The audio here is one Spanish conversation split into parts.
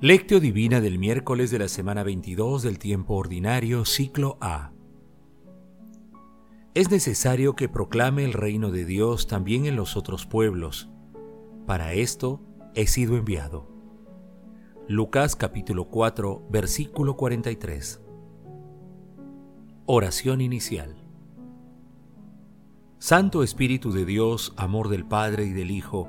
Lectio Divina del miércoles de la semana 22 del tiempo ordinario, ciclo A. Es necesario que proclame el reino de Dios también en los otros pueblos. Para esto he sido enviado. Lucas capítulo 4, versículo 43. Oración inicial. Santo Espíritu de Dios, amor del Padre y del Hijo,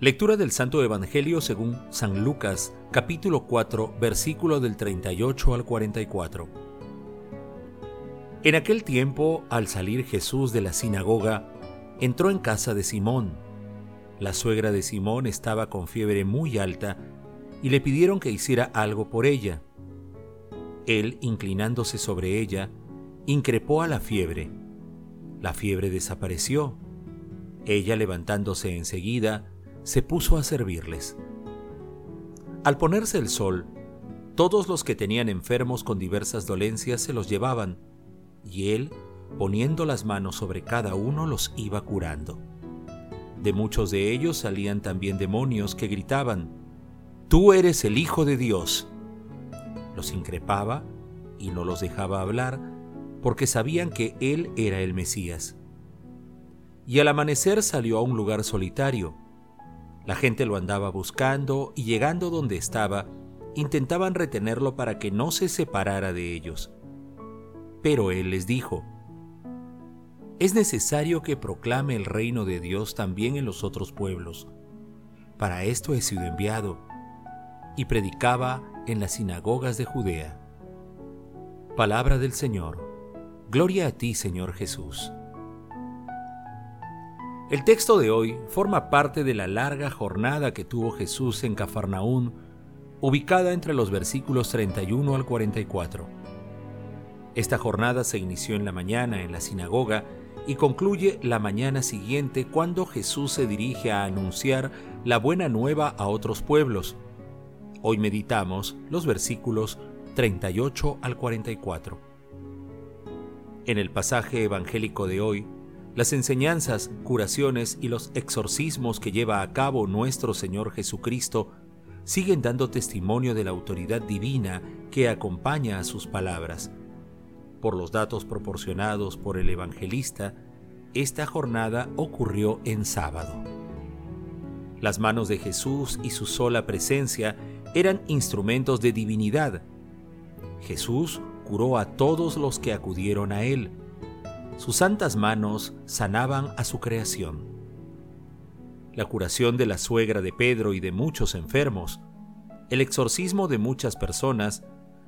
Lectura del Santo Evangelio según San Lucas, capítulo 4, versículo del 38 al 44. En aquel tiempo, al salir Jesús de la sinagoga, entró en casa de Simón. La suegra de Simón estaba con fiebre muy alta y le pidieron que hiciera algo por ella. Él, inclinándose sobre ella, increpó a la fiebre. La fiebre desapareció. Ella, levantándose enseguida, se puso a servirles. Al ponerse el sol, todos los que tenían enfermos con diversas dolencias se los llevaban, y él, poniendo las manos sobre cada uno, los iba curando. De muchos de ellos salían también demonios que gritaban, Tú eres el Hijo de Dios. Los increpaba y no los dejaba hablar, porque sabían que él era el Mesías. Y al amanecer salió a un lugar solitario, la gente lo andaba buscando y llegando donde estaba, intentaban retenerlo para que no se separara de ellos. Pero él les dijo, es necesario que proclame el reino de Dios también en los otros pueblos. Para esto he sido enviado. Y predicaba en las sinagogas de Judea. Palabra del Señor. Gloria a ti, Señor Jesús. El texto de hoy forma parte de la larga jornada que tuvo Jesús en Cafarnaún, ubicada entre los versículos 31 al 44. Esta jornada se inició en la mañana en la sinagoga y concluye la mañana siguiente cuando Jesús se dirige a anunciar la buena nueva a otros pueblos. Hoy meditamos los versículos 38 al 44. En el pasaje evangélico de hoy, las enseñanzas, curaciones y los exorcismos que lleva a cabo nuestro Señor Jesucristo siguen dando testimonio de la autoridad divina que acompaña a sus palabras. Por los datos proporcionados por el evangelista, esta jornada ocurrió en sábado. Las manos de Jesús y su sola presencia eran instrumentos de divinidad. Jesús curó a todos los que acudieron a él sus santas manos sanaban a su creación. La curación de la suegra de Pedro y de muchos enfermos, el exorcismo de muchas personas,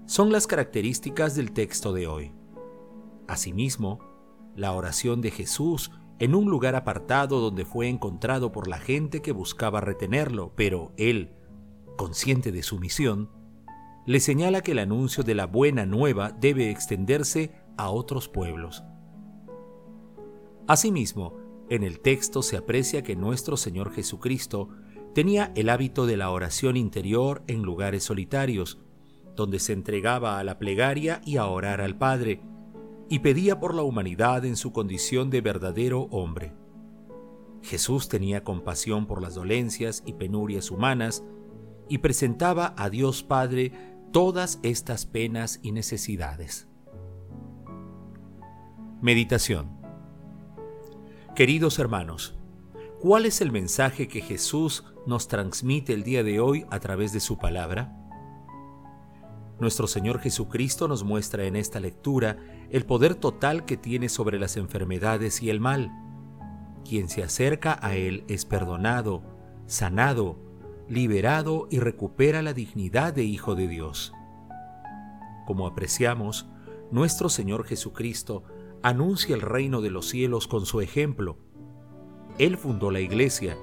son las características del texto de hoy. Asimismo, la oración de Jesús en un lugar apartado donde fue encontrado por la gente que buscaba retenerlo, pero él, consciente de su misión, le señala que el anuncio de la buena nueva debe extenderse a otros pueblos. Asimismo, en el texto se aprecia que nuestro Señor Jesucristo tenía el hábito de la oración interior en lugares solitarios, donde se entregaba a la plegaria y a orar al Padre, y pedía por la humanidad en su condición de verdadero hombre. Jesús tenía compasión por las dolencias y penurias humanas y presentaba a Dios Padre todas estas penas y necesidades. Meditación Queridos hermanos, ¿cuál es el mensaje que Jesús nos transmite el día de hoy a través de su palabra? Nuestro Señor Jesucristo nos muestra en esta lectura el poder total que tiene sobre las enfermedades y el mal. Quien se acerca a Él es perdonado, sanado, liberado y recupera la dignidad de Hijo de Dios. Como apreciamos, nuestro Señor Jesucristo anuncia el reino de los cielos con su ejemplo. Él fundó la iglesia,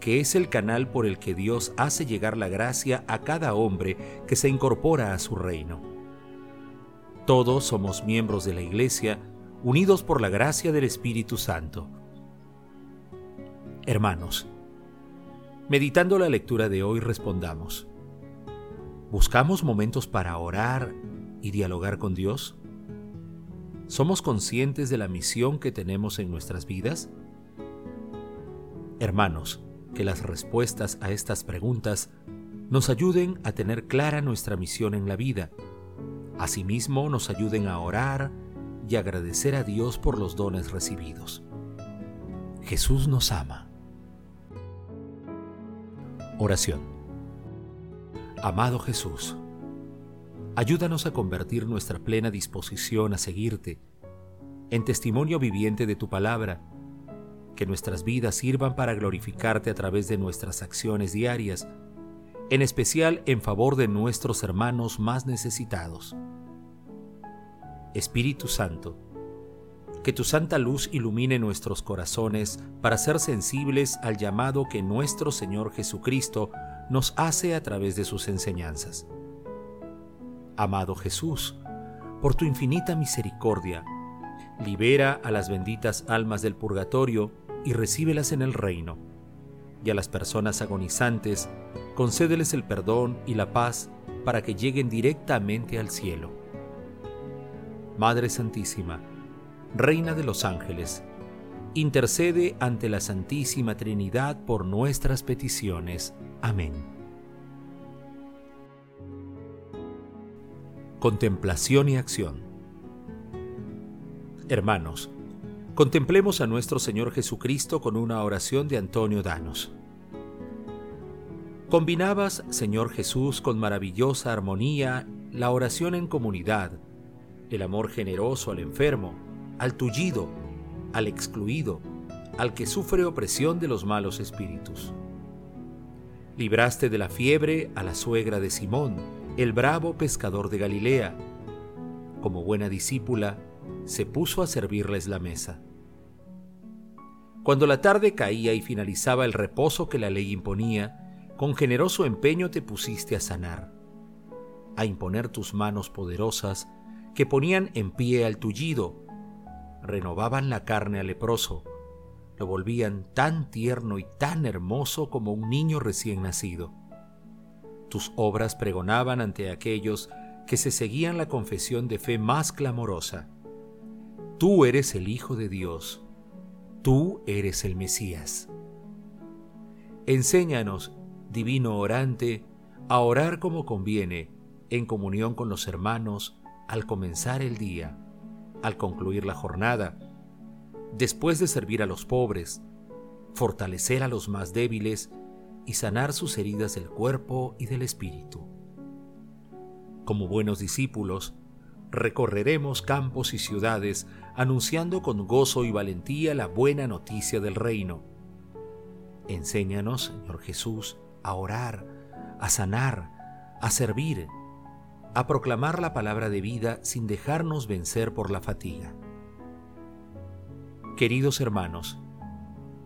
que es el canal por el que Dios hace llegar la gracia a cada hombre que se incorpora a su reino. Todos somos miembros de la Iglesia, unidos por la gracia del Espíritu Santo. Hermanos, meditando la lectura de hoy respondamos, ¿buscamos momentos para orar y dialogar con Dios? ¿Somos conscientes de la misión que tenemos en nuestras vidas? Hermanos, que las respuestas a estas preguntas nos ayuden a tener clara nuestra misión en la vida. Asimismo, nos ayuden a orar y agradecer a Dios por los dones recibidos. Jesús nos ama. Oración. Amado Jesús, ayúdanos a convertir nuestra plena disposición a seguirte en testimonio viviente de tu palabra que nuestras vidas sirvan para glorificarte a través de nuestras acciones diarias, en especial en favor de nuestros hermanos más necesitados. Espíritu Santo, que tu santa luz ilumine nuestros corazones para ser sensibles al llamado que nuestro Señor Jesucristo nos hace a través de sus enseñanzas. Amado Jesús, por tu infinita misericordia, libera a las benditas almas del purgatorio y recíbelas en el reino. Y a las personas agonizantes, concédeles el perdón y la paz para que lleguen directamente al cielo. Madre Santísima, Reina de los ángeles, intercede ante la Santísima Trinidad por nuestras peticiones. Amén. Contemplación y acción. Hermanos, Contemplemos a nuestro Señor Jesucristo con una oración de Antonio Danos. Combinabas, Señor Jesús, con maravillosa armonía la oración en comunidad, el amor generoso al enfermo, al tullido, al excluido, al que sufre opresión de los malos espíritus. Libraste de la fiebre a la suegra de Simón, el bravo pescador de Galilea. Como buena discípula, se puso a servirles la mesa. Cuando la tarde caía y finalizaba el reposo que la ley imponía, con generoso empeño te pusiste a sanar, a imponer tus manos poderosas que ponían en pie al tullido, renovaban la carne al leproso, lo volvían tan tierno y tan hermoso como un niño recién nacido. Tus obras pregonaban ante aquellos que se seguían la confesión de fe más clamorosa. Tú eres el Hijo de Dios, tú eres el Mesías. Enséñanos, divino orante, a orar como conviene, en comunión con los hermanos, al comenzar el día, al concluir la jornada, después de servir a los pobres, fortalecer a los más débiles y sanar sus heridas del cuerpo y del espíritu. Como buenos discípulos, recorreremos campos y ciudades anunciando con gozo y valentía la buena noticia del reino. Enséñanos, Señor Jesús, a orar, a sanar, a servir, a proclamar la palabra de vida sin dejarnos vencer por la fatiga. Queridos hermanos,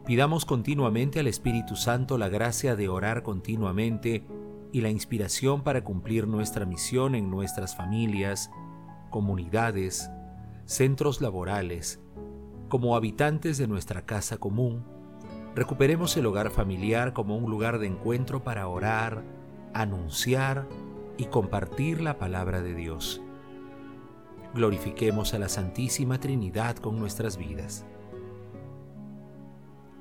pidamos continuamente al Espíritu Santo la gracia de orar continuamente y la inspiración para cumplir nuestra misión en nuestras familias, comunidades, centros laborales, como habitantes de nuestra casa común, recuperemos el hogar familiar como un lugar de encuentro para orar, anunciar y compartir la palabra de Dios. Glorifiquemos a la Santísima Trinidad con nuestras vidas.